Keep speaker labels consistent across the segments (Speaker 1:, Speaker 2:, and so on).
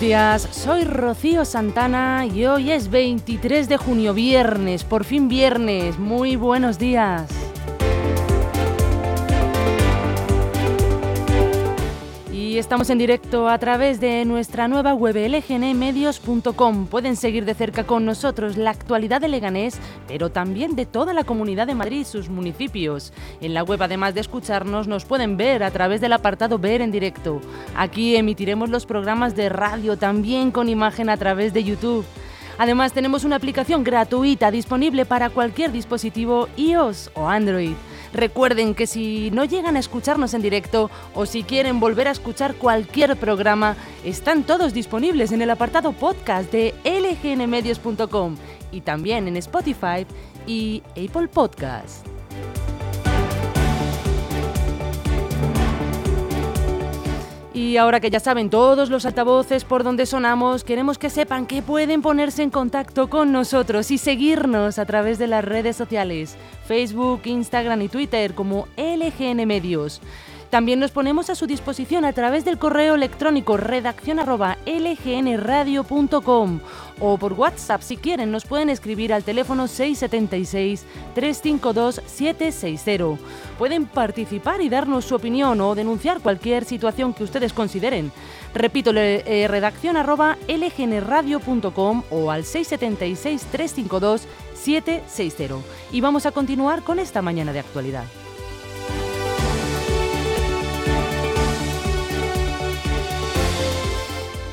Speaker 1: Buenos días, soy Rocío Santana y hoy es 23 de junio, viernes, por fin viernes. Muy buenos días. Estamos en directo a través de nuestra nueva web lgnmedios.com. Pueden seguir de cerca con nosotros la actualidad de Leganés, pero también de toda la comunidad de Madrid y sus municipios. En la web, además de escucharnos, nos pueden ver a través del apartado Ver en directo. Aquí emitiremos los programas de radio también con imagen a través de YouTube. Además, tenemos una aplicación gratuita disponible para cualquier dispositivo iOS o Android. Recuerden que si no llegan a escucharnos en directo o si quieren volver a escuchar cualquier programa, están todos disponibles en el apartado podcast de lgnmedios.com y también en Spotify y Apple Podcast. Y ahora que ya saben todos los altavoces por donde sonamos, queremos que sepan que pueden ponerse en contacto con nosotros y seguirnos a través de las redes sociales, Facebook, Instagram y Twitter como LGN Medios. También nos ponemos a su disposición a través del correo electrónico redacción lgnradio.com o por WhatsApp si quieren nos pueden escribir al teléfono 676 352 760. Pueden participar y darnos su opinión o denunciar cualquier situación que ustedes consideren. Repito, eh, redacción lgnradio.com o al 676 352 760. Y vamos a continuar con esta mañana de actualidad.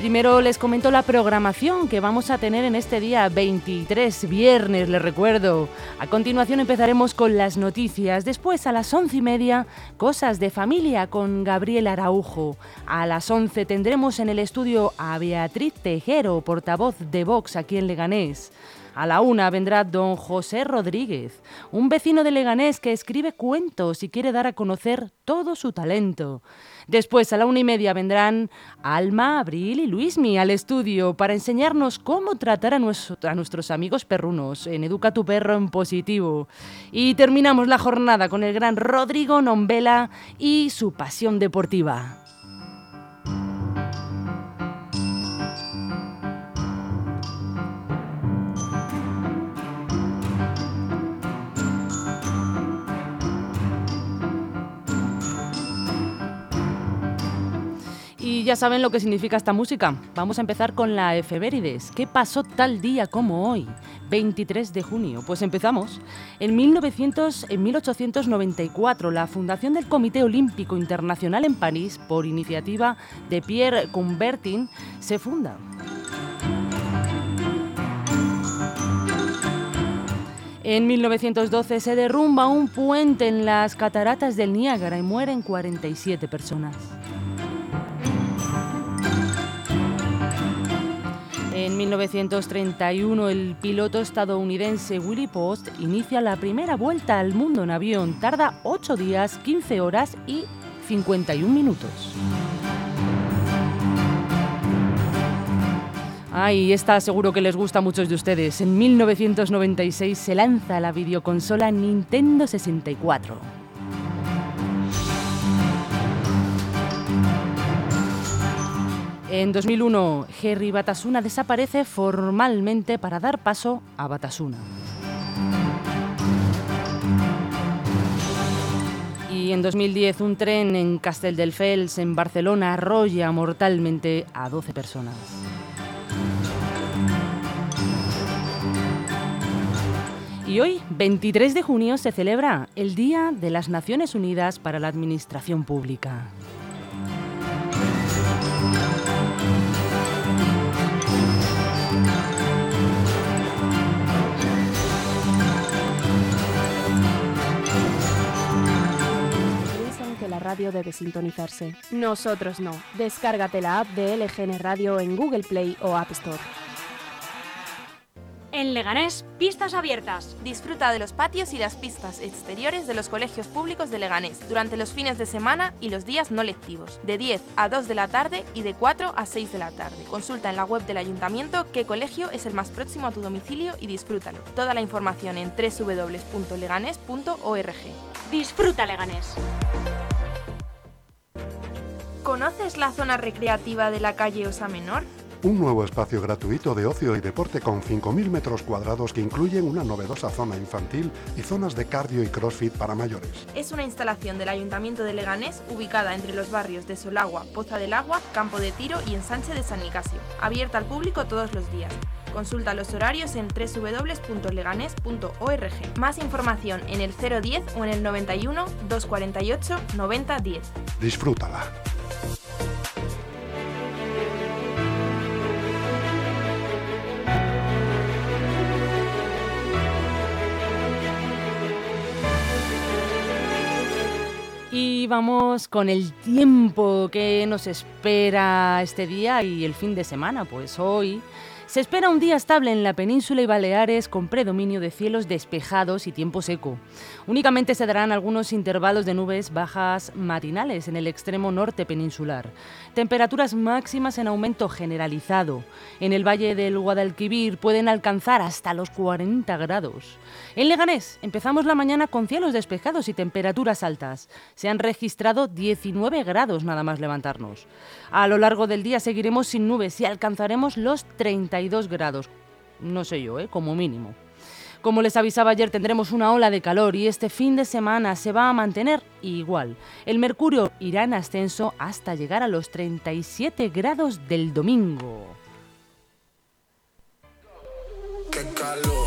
Speaker 1: Primero les comento la programación que vamos a tener en este día 23, viernes, les recuerdo. A continuación empezaremos con las noticias. Después, a las once y media, cosas de familia con Gabriel Araujo. A las once tendremos en el estudio a Beatriz Tejero, portavoz de Vox aquí en Leganés. A la una vendrá don José Rodríguez, un vecino de Leganés que escribe cuentos y quiere dar a conocer todo su talento. Después, a la una y media, vendrán Alma, Abril y Luismi al estudio para enseñarnos cómo tratar a, nuestros amigos perrunos en Educa tu perro en positivo. Y terminamos la jornada con el gran Rodrigo Nombela y su pasión deportiva. Ya saben lo que significa esta música. Vamos a empezar con la efemérides. ¿Qué pasó tal día como hoy? 23 de junio. Pues empezamos. En, 1900, en 1894, la fundación del Comité Olímpico Internacional en París, por iniciativa de Pierre Coubertin, se funda. En 1912 se derrumba un puente en las cataratas del Niágara y mueren 47 personas. En 1931, el piloto estadounidense Willie Post inicia la primera vuelta al mundo en avión. Tarda 8 días, 15 horas y 51 minutos. Ay, esta seguro que les gusta a muchos de ustedes. En 1996 se lanza la videoconsola Nintendo 64. En 2001, Jerry Batasuna desaparece formalmente para dar paso a Batasuna. Y en 2010, un tren en Castelldefels, en Barcelona, arrolla mortalmente a 12 personas. Y hoy, 23 de junio, se celebra el Día de las Naciones Unidas para la Administración Pública.
Speaker 2: Radio debe sintonizarse. Nosotros no. Descárgate la app de LGN Radio en Google Play o App Store.
Speaker 3: En Leganés, pistas abiertas.
Speaker 4: Disfruta de los patios y las pistas exteriores de los colegios públicos de Leganés durante los fines de semana y los días no lectivos, de 10 a 2 de la tarde y de 4 a 6 de la tarde. Consulta en la web del ayuntamiento qué colegio es el más próximo a tu domicilio y disfrútalo. Toda la información en www.leganés.org.
Speaker 3: Disfruta Leganés.
Speaker 4: ¿Conoces la zona recreativa de la calle Osa Menor?
Speaker 5: Un nuevo espacio gratuito de ocio y deporte con 5.000 metros cuadrados que incluyen una novedosa zona infantil y zonas de cardio y crossfit para mayores.
Speaker 4: Es una instalación del Ayuntamiento de Leganés ubicada entre los barrios de Solagua, Poza del Agua, Campo de Tiro y Ensanche de San Nicasio. Abierta al público todos los días. Consulta los horarios en www.leganes.org. Más información en el 010 o en el 91 248 9010.
Speaker 5: Disfrútala.
Speaker 1: Y vamos con el tiempo que nos espera este día y el fin de semana. Pues hoy se espera un día estable en la península y Baleares con predominio de cielos despejados y tiempo seco. Únicamente se darán algunos intervalos de nubes bajas matinales en el extremo norte peninsular. Temperaturas máximas en aumento generalizado. En el valle del Guadalquivir pueden alcanzar hasta los 40 grados. En Leganés empezamos la mañana con cielos despejados y temperaturas altas. Se han registrado 19 grados nada más levantarnos. A lo largo del día seguiremos sin nubes y alcanzaremos los 32 grados. No sé yo, ¿eh? como mínimo. Como les avisaba ayer, tendremos una ola de calor y este fin de semana se va a mantener igual. El mercurio irá en ascenso hasta llegar a los 37 grados del domingo.
Speaker 6: Qué calor,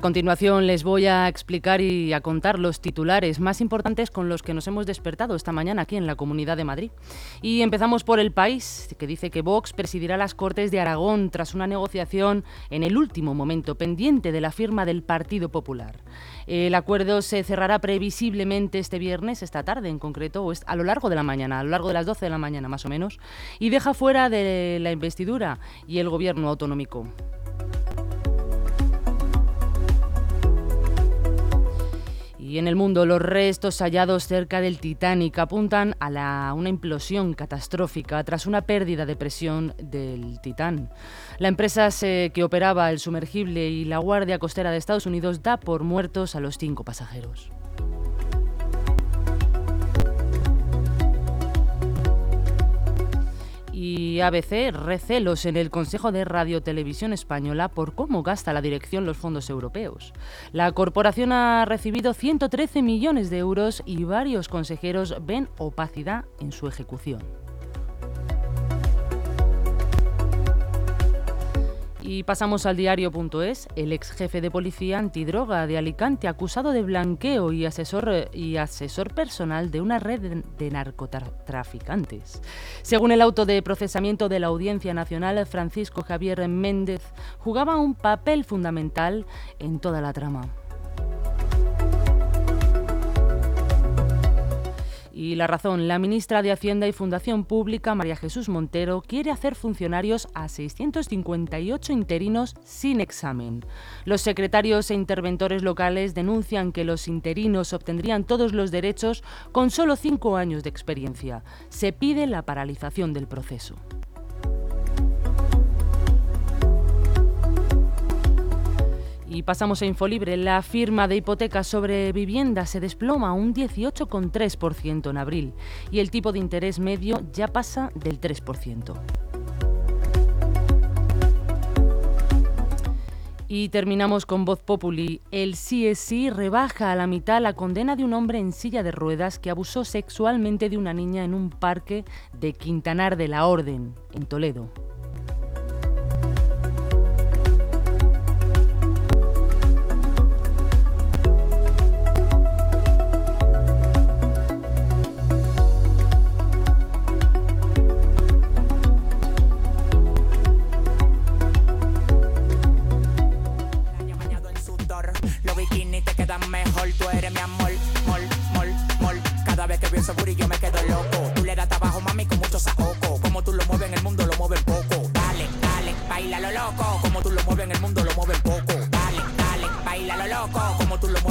Speaker 1: A continuación les voy a explicar y a contar los titulares más importantes con los que nos hemos despertado esta mañana aquí en la Comunidad de Madrid. Y empezamos por el país, que dice que Vox presidirá las Cortes de Aragón tras una negociación en el último momento pendiente de la firma del Partido Popular. El acuerdo se cerrará previsiblemente este viernes, esta tarde en concreto, o a lo largo de la mañana, a lo largo de las 12 de la mañana más o menos, y deja fuera de la investidura y el gobierno autonómico. Y en el mundo, los restos hallados cerca del Titanic apuntan a una implosión catastrófica tras una pérdida de presión del Titán. La empresa que operaba el sumergible y la Guardia Costera de Estados Unidos da por muertos a los cinco pasajeros. Y ABC recelos en el Consejo de Radiotelevisión Española por cómo gasta la dirección los fondos europeos. La corporación ha recibido 113 millones de euros y varios consejeros ven opacidad en su ejecución. Y pasamos al diario.es. El ex jefe de policía antidroga de Alicante, acusado de blanqueo y asesor, y asesor personal de una red de, narcotraficantes. Según el auto de procesamiento de la Audiencia Nacional, Francisco Javier Méndez jugaba un papel fundamental en toda la trama. Y la razón, la ministra de Hacienda y Fundación Pública, María Jesús Montero, quiere hacer funcionarios a 658 interinos sin examen. Los secretarios e interventores locales denuncian que los interinos obtendrían todos los derechos con solo cinco años de experiencia. Se pide la paralización del proceso. Y pasamos a Infolibre. La firma de hipotecas sobre vivienda se desploma un 18,3% en abril y el tipo de interés medio ya pasa del 3%. Y terminamos con Voz Populi. El CSI rebaja a la mitad la condena de un hombre en silla de ruedas que abusó sexualmente de una niña en un parque de Quintanar de la Orden, en Toledo.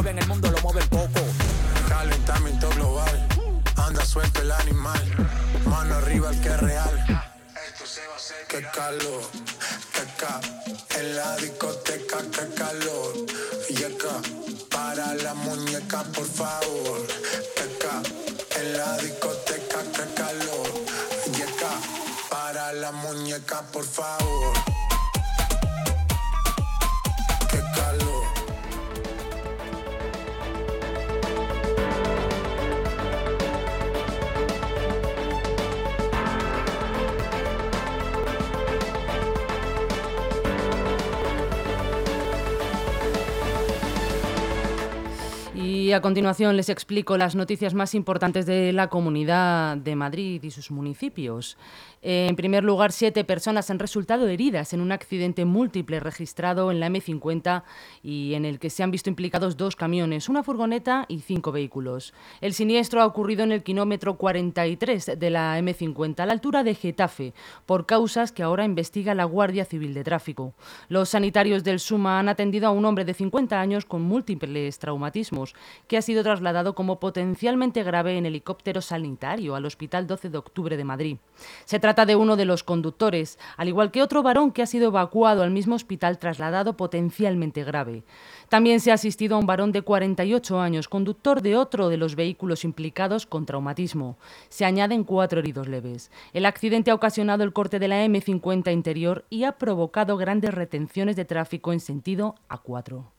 Speaker 7: mueven el mundo, lo mueven poco.
Speaker 6: Calentamiento global, anda suelto el animal. Mano arriba el que es real. Esto se va a hacer. Qué calor.
Speaker 1: Y a continuación les explico las noticias más importantes de la Comunidad de Madrid y sus municipios. En primer lugar, siete personas han resultado heridas en un accidente múltiple registrado en la M50 y en el que se han visto implicados dos camiones, una furgoneta y cinco vehículos. El siniestro ha ocurrido en el kilómetro 43 de la M50, a la altura de Getafe, por causas que ahora investiga la Guardia Civil de Tráfico. Los sanitarios del SUMA han atendido a un hombre de 50 años con múltiples traumatismos, que ha sido trasladado como potencialmente grave en helicóptero sanitario al Hospital 12 de Octubre de Madrid. Se trata de uno de los conductores, al igual que otro varón que ha sido evacuado al mismo hospital trasladado potencialmente grave. También se ha asistido a un varón de 48 años, conductor de otro de los vehículos implicados con traumatismo. Se añaden cuatro heridos leves. El accidente ha ocasionado el corte de la M50 interior y ha provocado grandes retenciones de tráfico en sentido A4.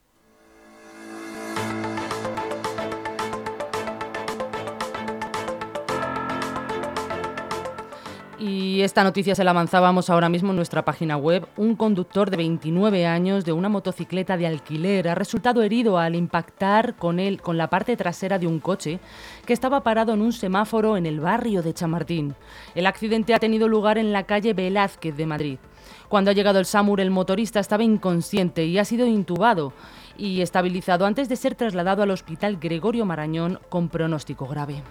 Speaker 1: Y esta noticia se la avanzábamos ahora mismo en nuestra página web. Un conductor de 29 años de una motocicleta de alquiler ha resultado herido al impactar con, con la parte trasera de un coche que estaba parado en un semáforo en el barrio de Chamartín. El accidente ha tenido lugar en la calle Velázquez de Madrid. Cuando ha llegado el SAMUR, el motorista estaba inconsciente y ha sido intubado y estabilizado antes de ser trasladado al hospital Gregorio Marañón con pronóstico grave.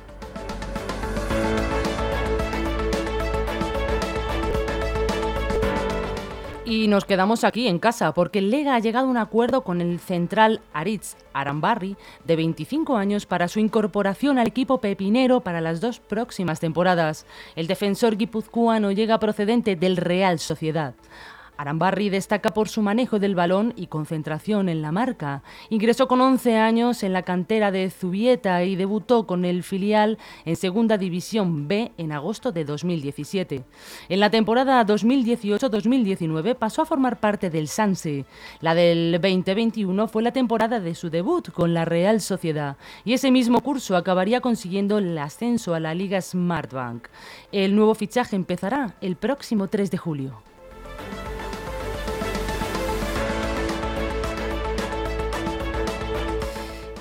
Speaker 1: Y nos quedamos aquí en casa porque el Lega ha llegado a un acuerdo con el central Aritz Arambarri de 25 años para su incorporación al equipo pepinero para las dos próximas temporadas. El defensor guipuzcoano llega procedente del Real Sociedad. Arambarri destaca por su manejo del balón y concentración en la marca. Ingresó con 11 años en la cantera de Zubieta y debutó con el filial en Segunda División B en agosto de 2017. En la temporada 2018-2019 pasó a formar parte del Sanse. La del 2021 fue la temporada de su debut con la Real Sociedad y ese mismo curso acabaría consiguiendo el ascenso a la Liga Smartbank. El nuevo fichaje empezará el próximo 3 de julio.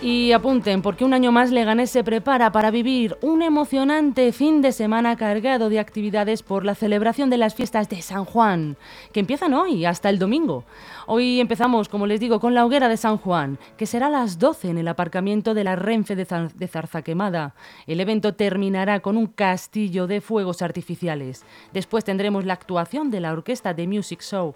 Speaker 1: Y apunten, porque un año más Leganés se prepara para vivir un emocionante fin de semana cargado de actividades por la celebración de las fiestas de San Juan, que empiezan hoy hasta el domingo. Hoy empezamos, como les digo, con la hoguera de San Juan, que será a las 12 en el aparcamiento de la Renfe de, de Zarzaquemada. El evento terminará con un castillo de fuegos artificiales. Después tendremos la actuación de la orquesta de Music Show.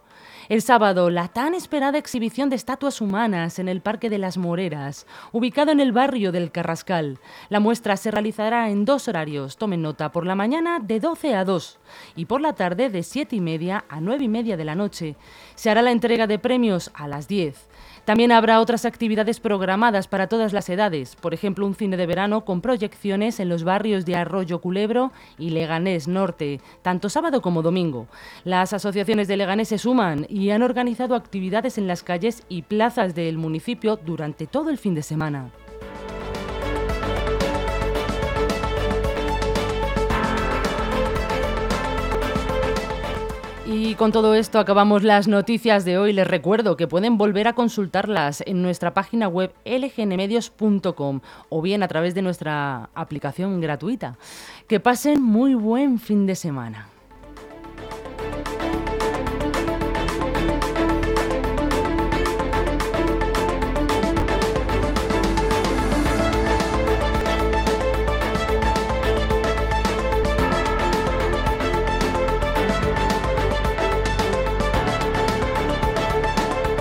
Speaker 1: El sábado, la tan esperada exhibición de estatuas humanas en el Parque de las Moreras, ubicado en el barrio del Carrascal. La muestra se realizará en dos horarios, tomen nota, por la mañana de 12 a 2 y por la tarde de 7 y media a 9 y media de la noche. Se hará la entrega de premios a las 10. También habrá otras actividades programadas para todas las edades, por ejemplo un cine de verano con proyecciones en los barrios de Arroyo Culebro y Leganés Norte, tanto sábado como domingo. Las asociaciones de Leganés se suman y han organizado actividades en las calles y plazas del municipio durante todo el fin de semana. Y con todo esto acabamos las noticias de hoy. Les recuerdo que pueden volver a consultarlas en nuestra página web lgnmedios.com o bien a través de nuestra aplicación gratuita. Que pasen muy buen fin de semana.